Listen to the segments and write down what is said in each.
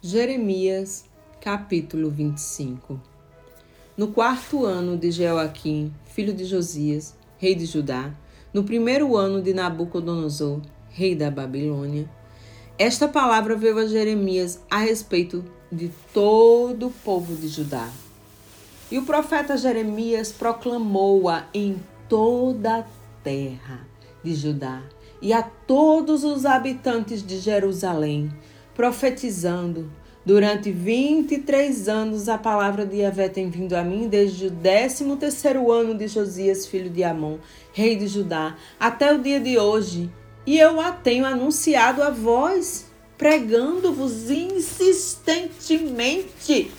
Jeremias, capítulo 25 No quarto ano de Jeoaquim, filho de Josias, rei de Judá, no primeiro ano de Nabucodonosor, rei da Babilônia, esta palavra veio a Jeremias a respeito de todo o povo de Judá. E o profeta Jeremias proclamou-a em toda a terra de Judá e a todos os habitantes de Jerusalém, profetizando. Durante 23 anos a palavra de Yahvé tem vindo a mim desde o 13 terceiro ano de Josias, filho de Amon, rei de Judá, até o dia de hoje. E eu a tenho anunciado a vós, pregando-vos insistentemente.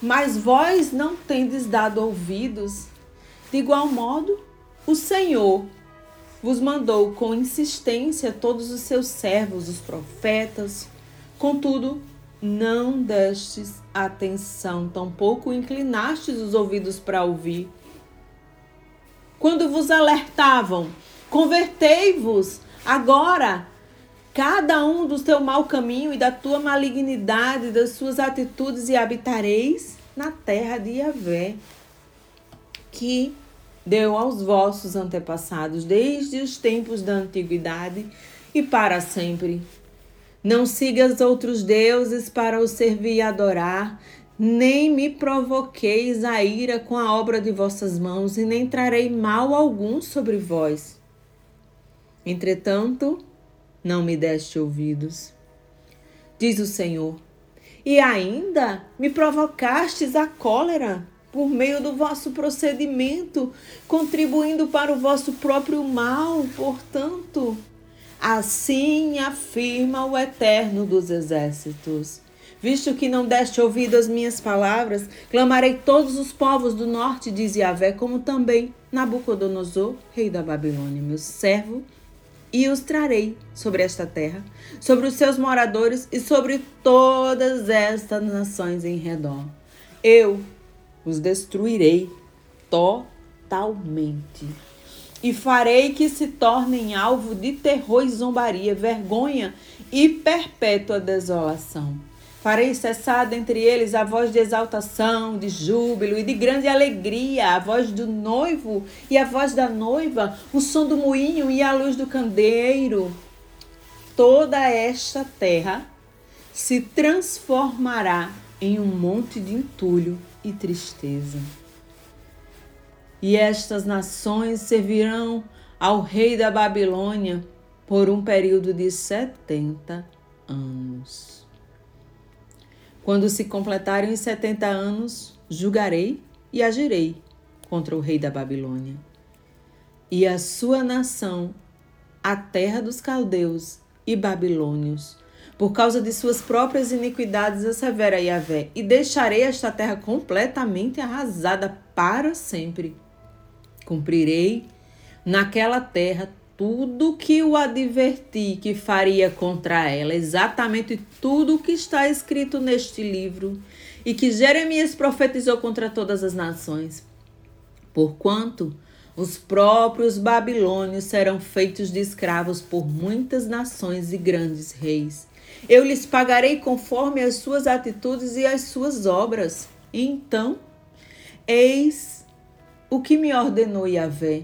Mas vós não tendes dado ouvidos. De igual modo, o Senhor vos mandou com insistência todos os seus servos, os profetas, Contudo, não destes atenção, tampouco inclinastes os ouvidos para ouvir. Quando vos alertavam, convertei-vos agora, cada um do teu mau caminho e da tua malignidade, das suas atitudes, e habitareis na terra de Yahvé, que deu aos vossos antepassados desde os tempos da antiguidade e para sempre. Não sigas outros deuses para os servir e adorar, nem me provoqueis a ira com a obra de vossas mãos, e nem trarei mal algum sobre vós. Entretanto, não me deste ouvidos, diz o Senhor, e ainda me provocastes a cólera por meio do vosso procedimento, contribuindo para o vosso próprio mal, portanto. Assim afirma o Eterno dos Exércitos. Visto que não deste ouvido às minhas palavras, clamarei todos os povos do norte, diz Yahvé, como também Nabucodonosor, rei da Babilônia, meu servo, e os trarei sobre esta terra, sobre os seus moradores e sobre todas estas nações em redor. Eu os destruirei totalmente e farei que se tornem alvo de terror e zombaria, vergonha e perpétua desolação. Farei cessar dentre eles a voz de exaltação, de júbilo e de grande alegria, a voz do noivo e a voz da noiva, o som do moinho e a luz do candeeiro. Toda esta terra se transformará em um monte de entulho e tristeza. E estas nações servirão ao rei da Babilônia por um período de setenta anos. Quando se completarem os setenta anos, julgarei e agirei contra o rei da Babilônia. E a sua nação, a terra dos caldeus e babilônios, por causa de suas próprias iniquidades, assevera Yahvé, e deixarei esta terra completamente arrasada para sempre Cumprirei naquela terra tudo que o adverti que faria contra ela, exatamente tudo o que está escrito neste livro e que Jeremias profetizou contra todas as nações. Porquanto os próprios babilônios serão feitos de escravos por muitas nações e grandes reis. Eu lhes pagarei conforme as suas atitudes e as suas obras. Então, eis o que me ordenou Yahvé?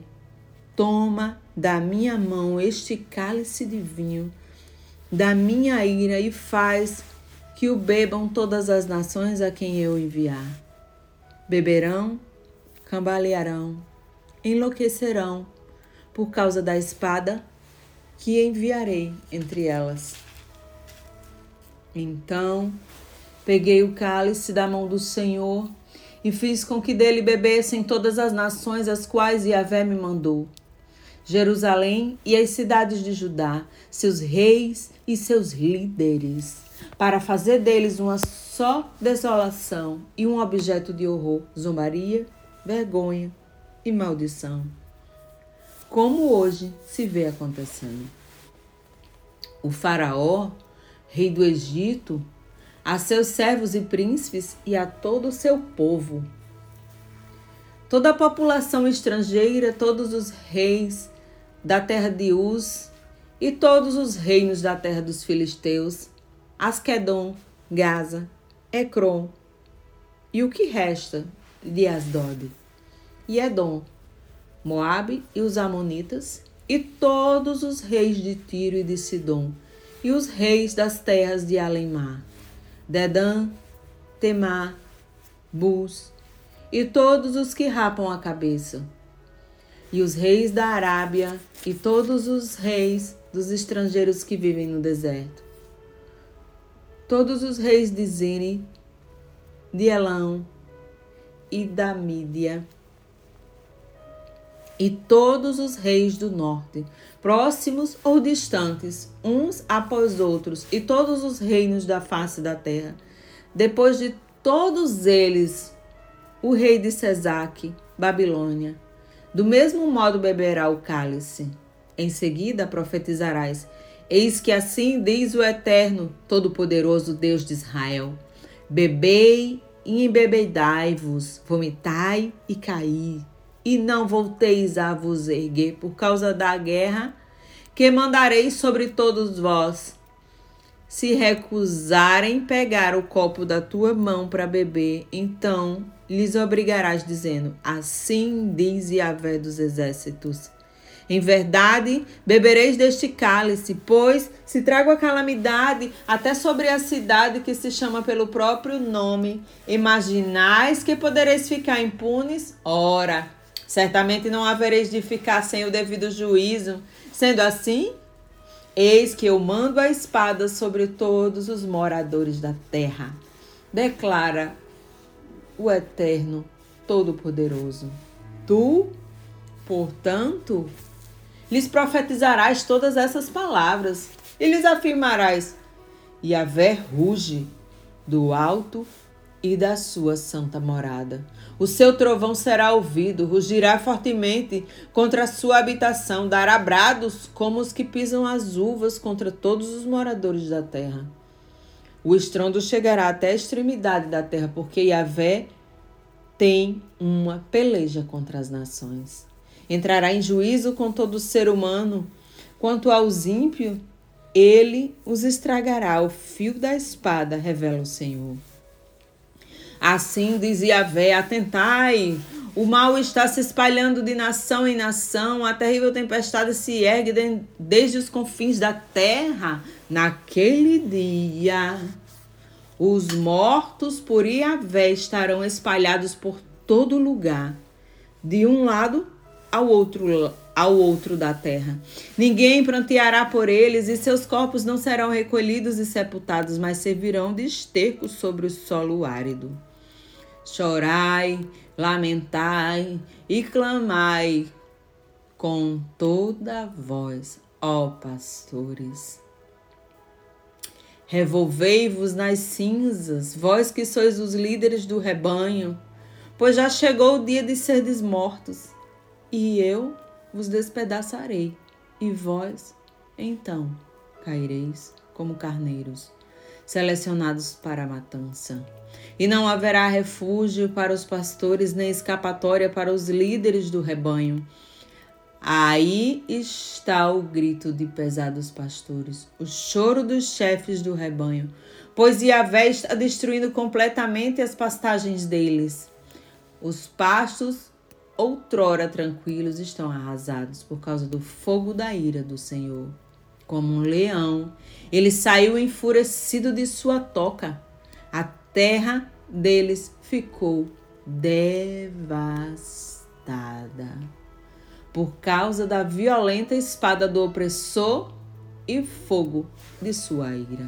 Toma da minha mão este cálice de vinho, da minha ira, e faz que o bebam todas as nações a quem eu enviar. Beberão, cambalearão, enlouquecerão por causa da espada que enviarei entre elas. Então peguei o cálice da mão do Senhor e fiz com que dele bebessem todas as nações as quais Yahvé me mandou. Jerusalém e as cidades de Judá, seus reis e seus líderes, para fazer deles uma só desolação e um objeto de horror, zombaria, vergonha e maldição. Como hoje se vê acontecendo. O Faraó, rei do Egito, a seus servos e príncipes e a todo o seu povo. Toda a população estrangeira, todos os reis da terra de Uz e todos os reinos da terra dos filisteus, Asquedom Gaza, Ecrom e o que resta de Asdod, e Edom, Moabe e os Amonitas, e todos os reis de Tiro e de Sidom, e os reis das terras de Alemar, Dedã, Temar, Bus, e todos os que rapam a cabeça, e os reis da Arábia, e todos os reis dos estrangeiros que vivem no deserto, todos os reis de Zine, de Elão e da Mídia, e todos os reis do norte, próximos ou distantes, uns após outros, e todos os reinos da face da terra. Depois de todos eles, o rei de Sesaque, Babilônia. Do mesmo modo beberá o cálice. Em seguida profetizarás: Eis que assim diz o Eterno, Todo-Poderoso Deus de Israel: Bebei e embebedai-vos, vomitai e caí e não volteis a vos erguer por causa da guerra que mandarei sobre todos vós. Se recusarem pegar o copo da tua mão para beber, então lhes obrigarás, dizendo: Assim diz Yahvé dos exércitos. Em verdade, bebereis deste cálice, pois se trago a calamidade até sobre a cidade que se chama pelo próprio nome, imaginais que podereis ficar impunes? Ora, Certamente não havereis de ficar sem o devido juízo. Sendo assim, eis que eu mando a espada sobre todos os moradores da terra. Declara o Eterno Todo-Poderoso. Tu, portanto, lhes profetizarás todas essas palavras e lhes afirmarás: Yahvé ruge do alto e da sua santa morada. O seu trovão será ouvido, rugirá fortemente contra a sua habitação, dará brados como os que pisam as uvas contra todos os moradores da terra. O estrondo chegará até a extremidade da terra, porque Yahvé tem uma peleja contra as nações. Entrará em juízo com todo ser humano. Quanto aos ímpios, ele os estragará. O fio da espada, revela o Senhor. Assim dizia Vé: Atentai, o mal está se espalhando de nação em nação, a terrível tempestade se ergue desde os confins da terra. Naquele dia, os mortos por Iavé estarão espalhados por todo lugar, de um lado ao outro ao outro da terra. Ninguém pranteará por eles, e seus corpos não serão recolhidos e sepultados, mas servirão de esterco sobre o solo árido. Chorai, lamentai e clamai com toda a voz, ó pastores. Revolvei-vos nas cinzas, vós que sois os líderes do rebanho, pois já chegou o dia de serdes mortos, e eu vos despedaçarei, e vós, então, caireis como carneiros, selecionados para a matança. E não haverá refúgio para os pastores, nem escapatória para os líderes do rebanho. Aí está o grito de pesados pastores, o choro dos chefes do rebanho, pois Yahvé está destruindo completamente as pastagens deles. Os pastos, outrora tranquilos, estão arrasados por causa do fogo da ira do Senhor. Como um leão, ele saiu enfurecido de sua toca terra deles ficou devastada por causa da violenta espada do opressor e fogo de sua ira.